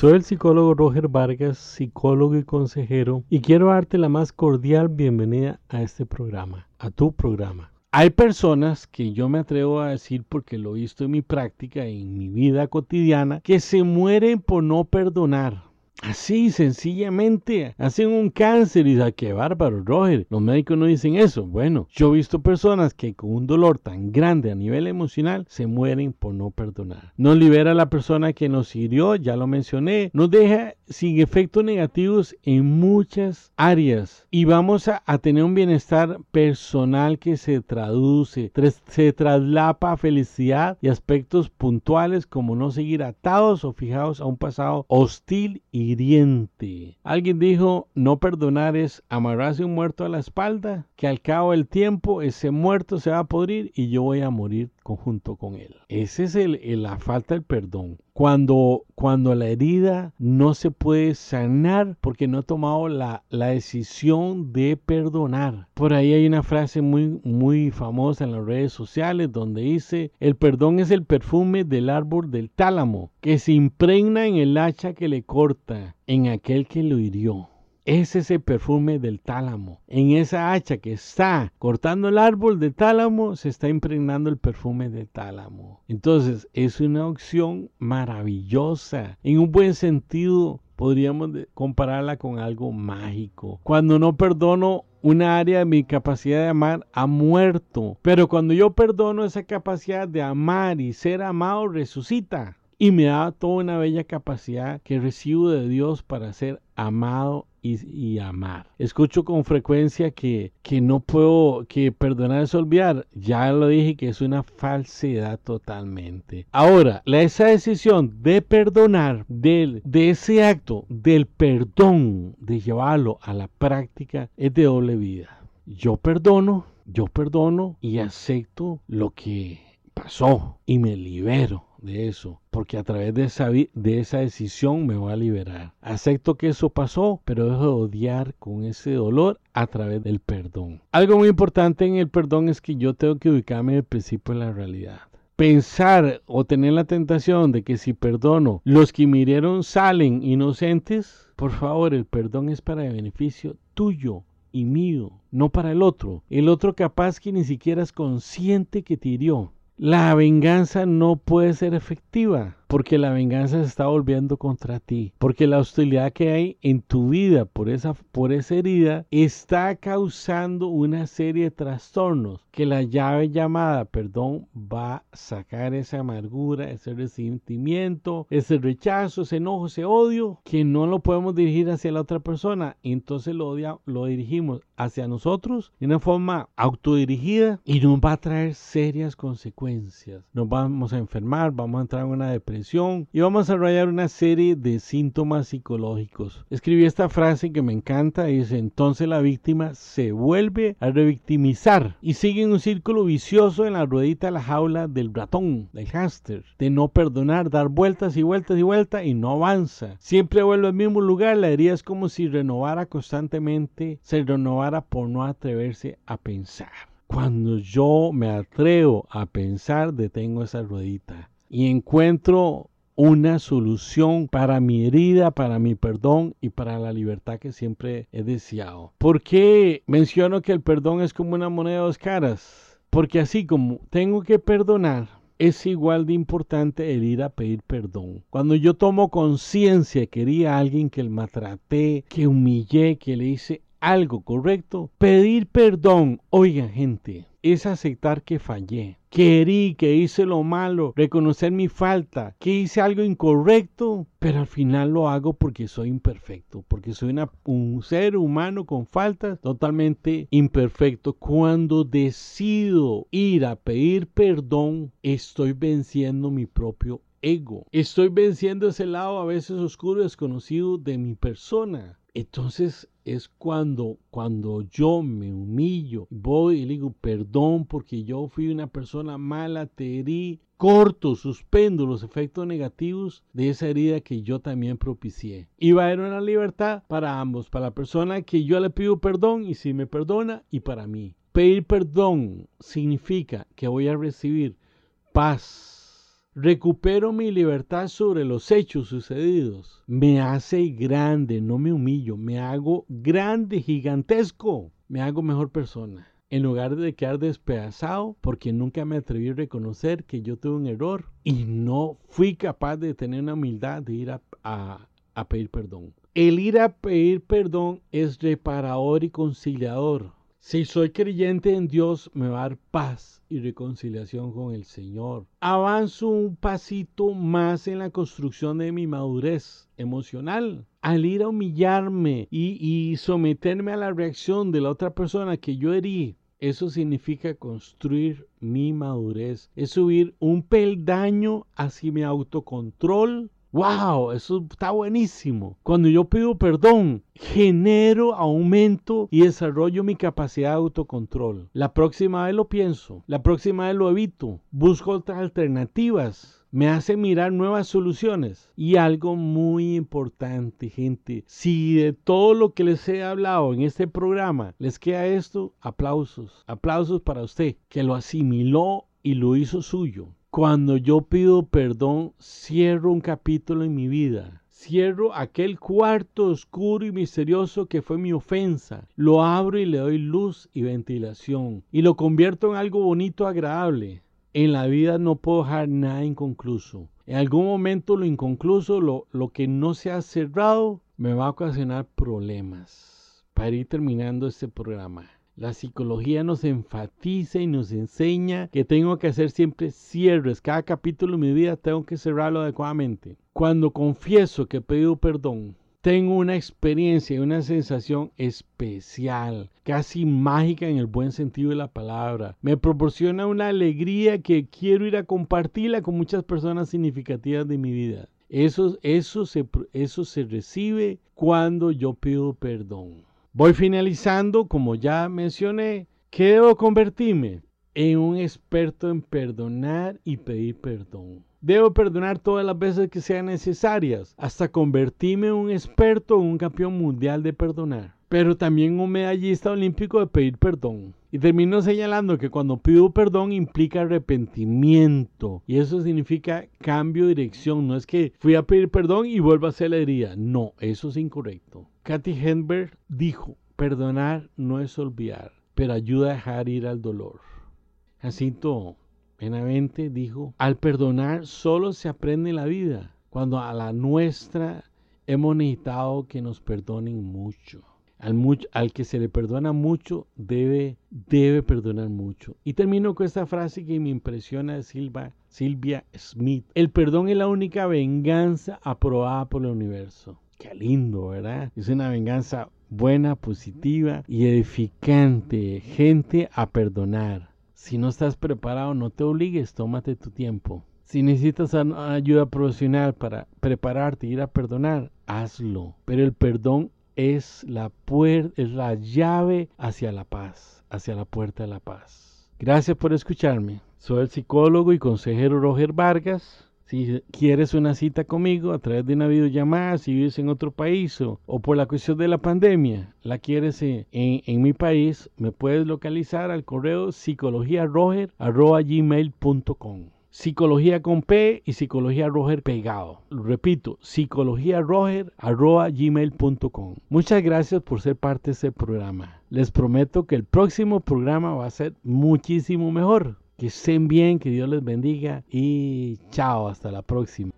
Soy el psicólogo Roger Vargas, psicólogo y consejero, y quiero darte la más cordial bienvenida a este programa, a tu programa. Hay personas que yo me atrevo a decir porque lo he visto en mi práctica, en mi vida cotidiana, que se mueren por no perdonar. Así, sencillamente, hacen un cáncer y dice, qué bárbaro, Roger. Los médicos no dicen eso. Bueno, yo he visto personas que con un dolor tan grande a nivel emocional se mueren por no perdonar. Nos libera a la persona que nos hirió, ya lo mencioné. Nos deja sin efectos negativos en muchas áreas y vamos a, tener un bienestar personal que se traduce, se traslapa a felicidad y aspectos puntuales como no seguir atados o fijados a un pasado hostil y Alguien dijo, no perdonar es amarrarse un muerto a la espalda, que al cabo del tiempo ese muerto se va a podrir y yo voy a morir junto con él. Esa es el, la falta del perdón. Cuando, cuando la herida no se puede sanar porque no ha tomado la, la decisión de perdonar. Por ahí hay una frase muy, muy famosa en las redes sociales donde dice, el perdón es el perfume del árbol del tálamo que se impregna en el hacha que le corta, en aquel que lo hirió es ese perfume del tálamo. En esa hacha que está cortando el árbol de tálamo, se está impregnando el perfume del tálamo. Entonces, es una opción maravillosa. En un buen sentido, podríamos compararla con algo mágico. Cuando no perdono una área de mi capacidad de amar ha muerto. Pero cuando yo perdono esa capacidad de amar y ser amado, resucita. Y me da toda una bella capacidad que recibo de Dios para ser amado y, amar. Escucho con frecuencia que, que no puedo, que perdonar es olvidar. Ya lo dije que es una falsedad totalmente. Ahora, esa decisión de perdonar, de, de ese acto, del perdón, de llevarlo a la práctica, es de doble vida. Yo perdono, yo perdono y acepto lo que pasó y me libero de eso, porque a través de esa, de esa decisión me voy a liberar. Acepto que eso pasó, pero dejo de odiar con ese dolor a través del perdón. Algo muy importante en el perdón es que yo tengo que ubicarme en el principio de la realidad pensar o tener la tentación de que si perdono, los que me salen inocentes, por favor, el perdón es para el beneficio tuyo y mío, no para el otro. El otro capaz que ni siquiera es consciente que te hirió. La venganza no puede ser efectiva porque la venganza se está volviendo contra ti, porque la hostilidad que hay en tu vida por esa, por esa herida está causando una serie de trastornos que la llave llamada perdón va a sacar esa amargura, ese resentimiento, ese rechazo, ese enojo, ese odio que no lo podemos dirigir hacia la otra persona, entonces lo, lo dirigimos hacia nosotros de una forma autodirigida y nos va a traer serias consecuencias. Nos vamos a enfermar, vamos a entrar en una depresión y vamos a desarrollar una serie de síntomas psicológicos. Escribí esta frase que me encanta, dice, entonces la víctima se vuelve a revictimizar y sigue en un círculo vicioso en la ruedita de la jaula del ratón, del hámster, de no perdonar, dar vueltas y vueltas y vueltas y no avanza. Siempre vuelve al mismo lugar, la herida es como si renovara constantemente, se renovara por no atreverse a pensar. Cuando yo me atrevo a pensar, detengo esa ruedita y encuentro una solución para mi herida, para mi perdón y para la libertad que siempre he deseado. ¿Por qué menciono que el perdón es como una moneda de dos caras? Porque así como tengo que perdonar, es igual de importante el ir a pedir perdón. Cuando yo tomo conciencia que quería a alguien que el maltraté, que humillé, que le hice algo correcto, pedir perdón, oiga gente, es aceptar que fallé, que herí, que hice lo malo, reconocer mi falta, que hice algo incorrecto, pero al final lo hago porque soy imperfecto, porque soy un ser humano con faltas totalmente imperfecto. Cuando decido ir a pedir perdón, estoy venciendo mi propio ego. Estoy venciendo ese lado a veces oscuro y desconocido de mi persona. Entonces es cuando, cuando yo me humillo, voy y digo perdón porque yo fui una persona mala, te herí, corto, suspendo los efectos negativos de esa herida que yo también propicié. Y va a haber una libertad para ambos, para la persona que yo le pido perdón y si me perdona y para mí. Pedir perdón significa que voy a recibir paz, recupero mi libertad sobre los hechos sucedidos. Me hace grande, no me humillo, me hago grande, gigantesco, me hago mejor persona. En lugar de quedar despedazado porque nunca me atreví a reconocer que yo tuve un error y no fui capaz de tener una humildad de ir a, a pedir perdón. El ir a pedir perdón es reparador y conciliador. Si soy creyente en Dios, me va a dar paz y reconciliación con el Señor. Avanzo un pasito más en la construcción de mi madurez emocional. Al ir a humillarme y, someterme a la reacción de la otra persona que yo herí, eso significa construir mi madurez. Es subir un peldaño hacia mi autocontrol ¡Wow! Eso está buenísimo. Cuando yo pido perdón, genero, aumento y desarrollo mi capacidad de autocontrol. La próxima vez lo pienso, la próxima vez lo evito, busco otras alternativas. Me hace mirar nuevas soluciones. Y algo muy importante, gente. Si de todo lo que les he hablado en este programa les queda esto, aplausos. Aplausos para usted, que lo asimiló y lo hizo suyo. Cuando yo pido perdón, cierro un capítulo en mi vida. Cierro aquel cuarto oscuro y misterioso que fue mi ofensa. Lo abro y le doy luz y ventilación. Y lo convierto en algo bonito, agradable. En la vida no puedo dejar nada inconcluso. En algún momento lo inconcluso, lo, lo que no se ha cerrado, me va a ocasionar problemas. Para ir terminando este programa. La psicología nos enfatiza y nos enseña que tengo que hacer siempre cierres. Cada capítulo de mi vida tengo que cerrarlo adecuadamente. Cuando confieso que he pedido perdón, tengo una experiencia y una sensación especial, casi mágica en el buen sentido de la palabra. Me proporciona una alegría que quiero ir a compartirla con muchas personas significativas de mi vida. Eso, eso, se, eso se recibe cuando yo pido perdón. Voy finalizando, como ya mencioné, ¿qué debo convertirme? En un experto en perdonar y pedir perdón. Debo perdonar todas las veces que sean necesarias, hasta convertirme en un experto en un campeón mundial de perdonar. Pero también un medallista olímpico de pedir perdón. Y termino señalando que cuando pido perdón implica arrepentimiento. Y eso significa cambio de dirección. No es que fui a pedir perdón y vuelvo a hacer la herida. No, eso es incorrecto. Kathy Henberg dijo, perdonar no es olvidar, pero ayuda a dejar ir al dolor. Jacinto Benavente dijo, al perdonar solo se aprende la vida, cuando a la nuestra hemos necesitado que nos perdonen mucho. Al, que se le perdona mucho, debe, debe perdonar mucho. Y termino con esta frase que me impresiona de Silvia Smith. El perdón es la única venganza aprobada por el universo. Qué lindo, ¿verdad? Es una venganza buena, positiva y edificante. Gente a perdonar. Si no estás preparado, no te obligues, tómate tu tiempo. Si necesitas ayuda profesional para prepararte y ir a perdonar, hazlo. Pero el perdón es la puerta, es la llave hacia la paz, hacia la puerta de la paz. Gracias por escucharme. Soy el psicólogo y consejero Roger Vargas. Si quieres una cita conmigo a través de una videollamada, si vives en otro país o, por la cuestión de la pandemia, la quieres en, en, mi país, me puedes localizar al correo psicologiaroger.gmail.com Psicología con P y Psicología Roger pegado. Repito, psicologiaroger.gmail.com Muchas gracias por ser parte de este programa. Les prometo que el próximo programa va a ser muchísimo mejor. Que estén bien, que Dios les bendiga y chao, hasta la próxima.